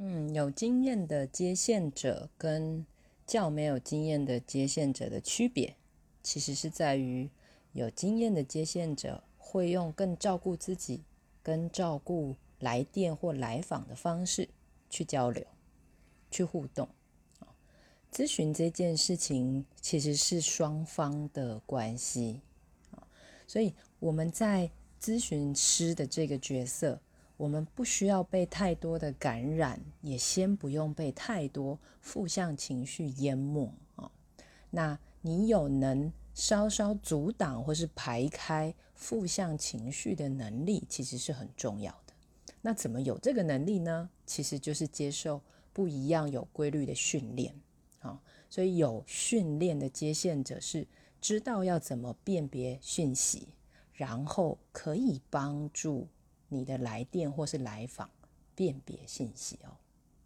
嗯，有经验的接线者跟较没有经验的接线者的区别，其实是在于有经验的接线者会用更照顾自己、跟照顾来电或来访的方式去交流、去互动。咨询这件事情其实是双方的关系所以我们在咨询师的这个角色。我们不需要被太多的感染，也先不用被太多负向情绪淹没啊。那你有能稍稍阻挡或是排开负向情绪的能力，其实是很重要的。那怎么有这个能力呢？其实就是接受不一样、有规律的训练啊。所以有训练的接线者是知道要怎么辨别讯息，然后可以帮助。你的来电或是来访辨别信息哦。